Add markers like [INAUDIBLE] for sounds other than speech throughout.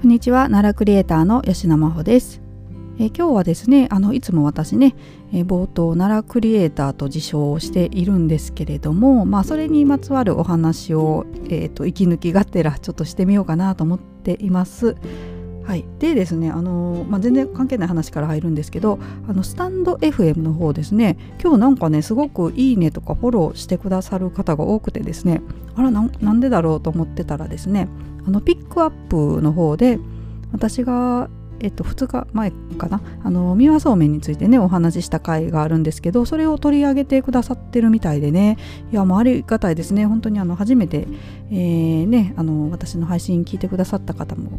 こんにちは。奈良クリエイターの吉野真帆です。え今日はですねあのいつも私ね、え冒頭奈良クリエイターと自称をしているんですけれどもまあそれにまつわるお話を、えーと、息抜きがてらちょっとしてみようかなと思っています。はい、でですね、あのまあ、全然関係ない話から入るんですけどあのスタンド FM の方ですね今日なんかねすごくいいねとかフォローしてくださる方が多くてですねあらなんでだろうと思ってたらですねあのピックアップの方で私がえっと、2日前かな？あの三輪そうめんについてねお話しした回があるんですけどそれを取り上げてくださってるみたいでね。いやもうありがたいですね。本当にあの初めて、えー、ね、あの私の配信聞いてくださった方も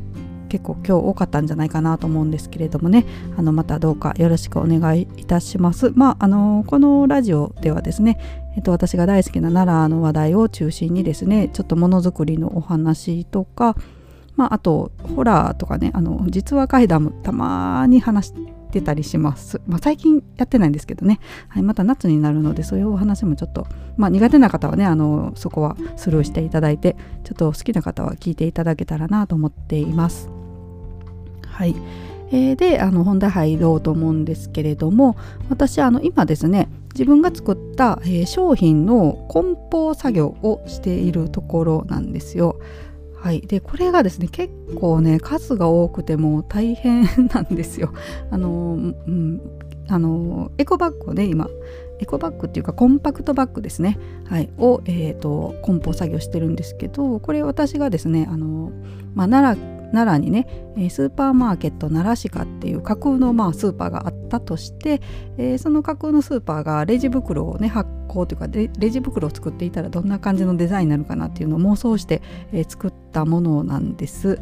結構今日多かったんじゃないかなと思うんですけれどもね。あのまたどうかよろしくお願いいたします。まああのこのラジオではですねえっと、私が大好きな奈良の話題を中心にですねちょっとものづくりのお話とか、まあ、あとホラーとかねあの実話怪談もたまに話してたりします、まあ、最近やってないんですけどね、はい、また夏になるのでそういうお話もちょっと、まあ、苦手な方はねあのそこはスルーしていただいてちょっと好きな方は聞いていただけたらなと思っています。はい、えー、であの本題入ろうと思うんですけれども私あの今ですね自分が作った、えー、商品の梱包作業をしているところなんですよ。はい、でこれがですね結構ね数が多くても大変なんですよ。あのうん、あのエコバッグをね今エコバッグっていうかコンパクトバッグですね、はい、を、えーと、梱包作業してるんですけどこれ私がですねあの、まあ、奈良奈良にねスーパーマーケット奈良鹿っていう架空のまあスーパーがあったとして、その架空のスーパーがレジ袋をね発行というかレジ袋を作っていたらどんな感じのデザインになるかなっていうのを妄想して、作ったものなんです。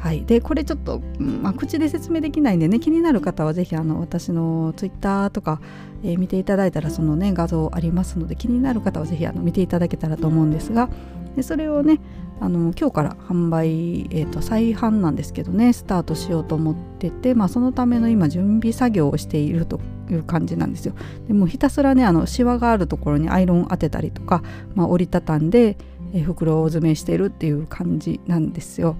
はい、でこれちょっと、まあ、口で説明できないんでね気になる方は是非あの私のツイッターとか、えー、見ていただいたらそのね画像ありますので気になる方は是非あの見ていただけたらと思うんですがでそれをねあの今日から販売、えーと、再販なんですけどねスタートしようと思ってて、まあ、そのための今準備作業をしているという感じなんですよ。でもひたすらねあのシワがあるところにアイロン当てたりとか、まあ、折りたたんで、えー、袋詰めしてるっていう感じなんですよ。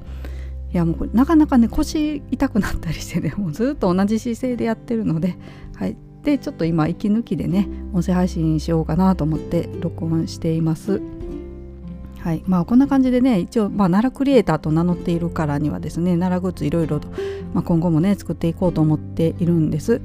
いやもうなかなかね腰痛くなったりしてね [LAUGHS] もうずっと同じ姿勢でやってるので、はい、でちょっと今息抜きでね音声配信しようかなと思って録音しています。はい。まあ、こんな感じでね一応、まあ、奈良クリエイターと名乗っているからにはですね奈良グッズいろいろと、まあ、今後もね作っていこうと思っているんです。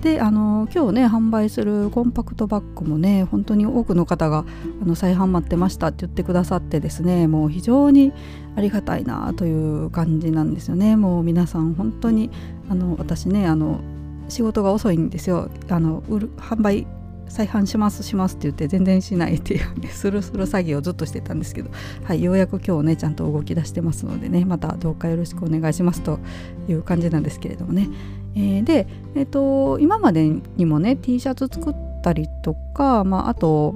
であの今日ね販売するコンパクトバッグもね本当に多くの方があの再販待ってましたって言ってくださってですねもう非常にありがたいなという感じなんですよね。もう皆さん本当にあの私ねあの仕事が遅いんですよ。あの売る販売再販しますしますって言って全然しないっていうね [LAUGHS] スルスル詐欺をずっとしてたんですけど、はい、ようやく今日ねちゃんと動き出してますのでねまたどうかよろしくお願いしますという感じなんですけれどもね、えー、で、えーと、今までにもね T シャツ作ったりとか、まあ、あと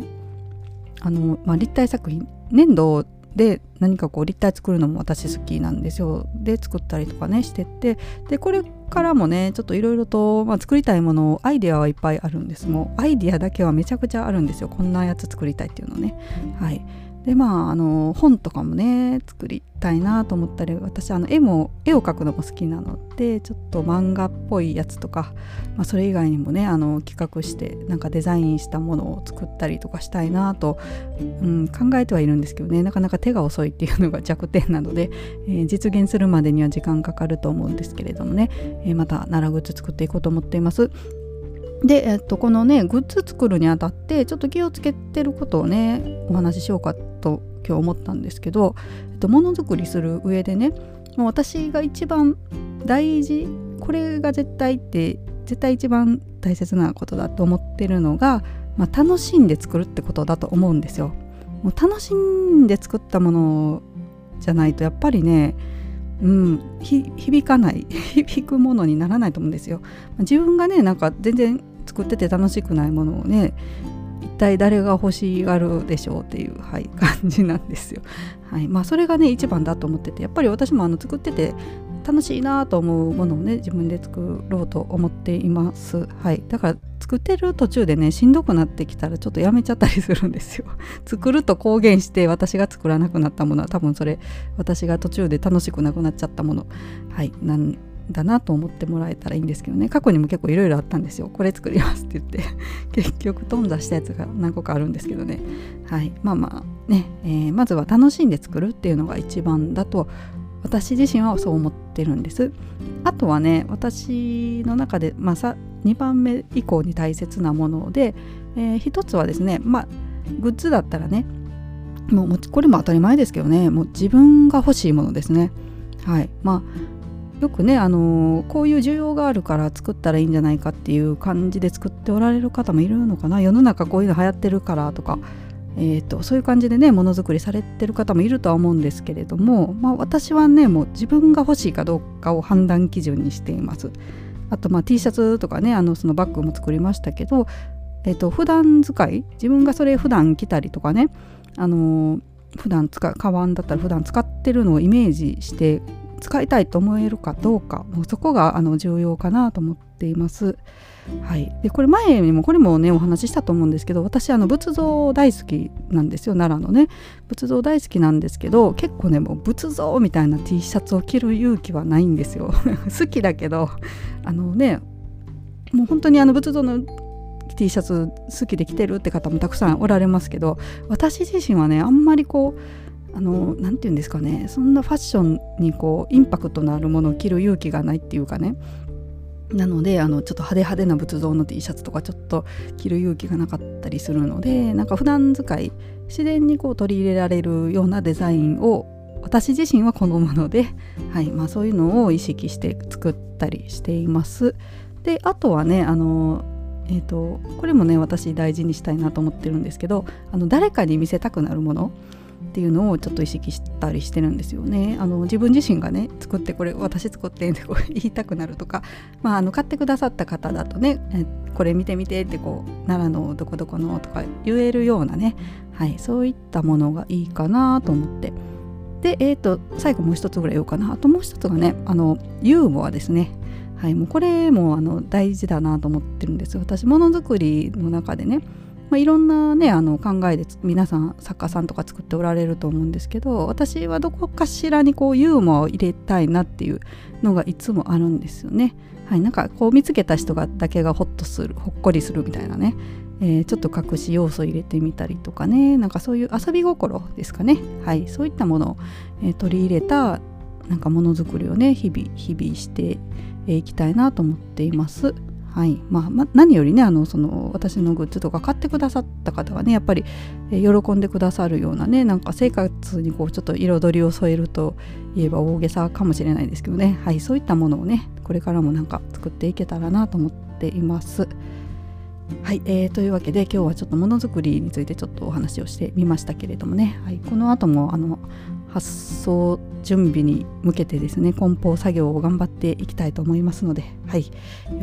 あの、まあ、立体作品粘土で何かこう立体作るのも私好きなんですよ。で作ったりとかねしてってでこれからもねちょっといろいろと、まあ、作りたいものアイデアはいっぱいあるんです。もうアイデアだけはめちゃくちゃあるんですよ。こんなやつ作りたいっていうのね。はい。でまああの本とかもね作りたいなと思ったり私あの絵も絵を描くのも好きなのでちょっと漫画っぽいやつとか、まあ、それ以外にもねあの企画してなんかデザインしたものを作ったりとかしたいなと、うん、考えてはいるんですけどねなかなか手が遅いっていうのが弱点なので、えー、実現するまでには時間かかると思うんですけれどもね、えー、また奈良グッズ作っていこうと思っています。で、えっと、このねグッズ作るにあたってちょっと気をつけてることをねお話ししようか今日思ったんですけど、えっと、ものづくりする上でねもう私が一番大事これが絶対って絶対一番大切なことだと思ってるのが、まあ、楽しんで作るってことだと思うんですよ。もう楽しんで作ったものじゃないとやっぱりねうん、響かない [LAUGHS] 響くものにならないと思うんですよ。自分がねなんか全然作ってて楽しくないものをね体誰が欲しがるでしょうっていう、はい、感じなんですよ。[LAUGHS] はい。まあ、それがね一番だと思っててやっぱり私もあの作ってて楽しいなと思うものをね自分で作ろうと思っています。はい。だから作ってる途中でねしんどくなってきたらちょっとやめちゃったりするんですよ。[LAUGHS] 作ると公言して私が作らなくなったものは多分それ私が途中で楽しくなくなっちゃったもの。はい。なんだなと思ってもらえたらいいんですけどね。過去にも結構いろいろあったんですよ。これ作りますって言って。[LAUGHS] 結局頓挫したやつが何個かあるんですけどね。はい。まあまあね、えー、まずは楽しんで作るっていうのが一番だと私自身はそう思ってるんです。あとはね私の中で、まあ、さ2番目以降に大切なもので、えー、一つはですねまあグッズだったらねもうこれも当たり前ですけどねもう自分が欲しいものですね。はい。まあよくね、あの、こういう需要があるから作ったらいいんじゃないかっていう感じで作っておられる方もいるのかな世の中こういうの流行ってるからとかえーと、そういう感じでねものづくりされてる方もいるとは思うんですけれども、まあ、私はねもう自分が欲しいかどうかを判断基準にしています。あとまあ T シャツとかねあのそのバッグも作りましたけど、えーと、普段使い自分がそれ普段着たりとかねあのー、普段使うカバンだったら普段使ってるのをイメージして使いたいと思えるかどうかもうそこがあの重要かなと思っています。はい、でこれ前にもこれもねお話ししたと思うんですけど私あの仏像大好きなんですよ奈良のね。仏像大好きなんですけど結構ねもう仏像みたいな T シャツを着る勇気はないんですよ。[LAUGHS] 好きだけどあのねもう本当にあの仏像の T シャツ好きで着てるって方もたくさんおられますけど私自身はねあんまりこうあの何て言うんですかね。そんなファッションにこうインパクトのあるものを着る勇気がないっていうかね。なのであのちょっと派手派手な仏像の T シャツとかちょっと着る勇気がなかったりするのでなんか普段使い自然にこう取り入れられるようなデザインを私自身は好むので、はいまあ、そういうのを意識して作ったりしています。であとはねあのえーとこれもね私大事にしたいなと思ってるんですけどあの誰かに見せたくなるもの。っていうのをちょっと意識したりしてるんですよね。あの自分自身がね作ってこれ私作ってってこう言いたくなるとか、まあ、あの買ってくださった方だとねこれ見てみてってこう奈良のどこどこのとか言えるようなね、はい、そういったものがいいかなと思って。で、えーと、最後もう一つぐらい言おうかなあともう一つがねあのユーモアですね。はい、もうこれもあの大事だなと思ってるんです私ものづくりの中でねまあ、いろんなねあの考えで皆さん作家さんとか作っておられると思うんですけど私はどこかしらにこうユーモアを入れたいなっていうのがいつもあるんですよね。はい、なんかこう見つけた人がだけがホッとするほっこりするみたいなね、えー、ちょっと隠し要素入れてみたりとかねなんかそういう遊び心ですかね、はい、そういったものを、えー、取り入れたなんかものづくりをね日々日々していきたいなと思っています。はい。まあ、ま何よりねあのその私のグッズとか買ってくださった方がねやっぱり、喜んでくださるようなねなんか生活にこうちょっと彩りを添えるといえば大げさかもしれないですけどね、はい、そういったものをねこれからもなんか作っていけたらなと思っています。はい、えー、というわけで今日はちょっとものづくりについてちょっとお話をしてみましたけれどもね、はい、この後もあの発送準備に向けてですね梱包作業を頑張っていきたいと思いますので、はい、よ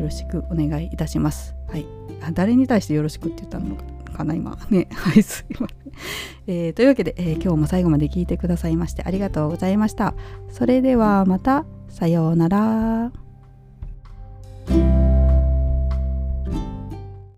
ろしくお願いいたします。はい、誰に対してよろしくって言ったのかな今 [LAUGHS] ねはいすいません、えー、というわけで、えー、今日も最後まで聞いてくださいましてありがとうございました。それではまたさようなら。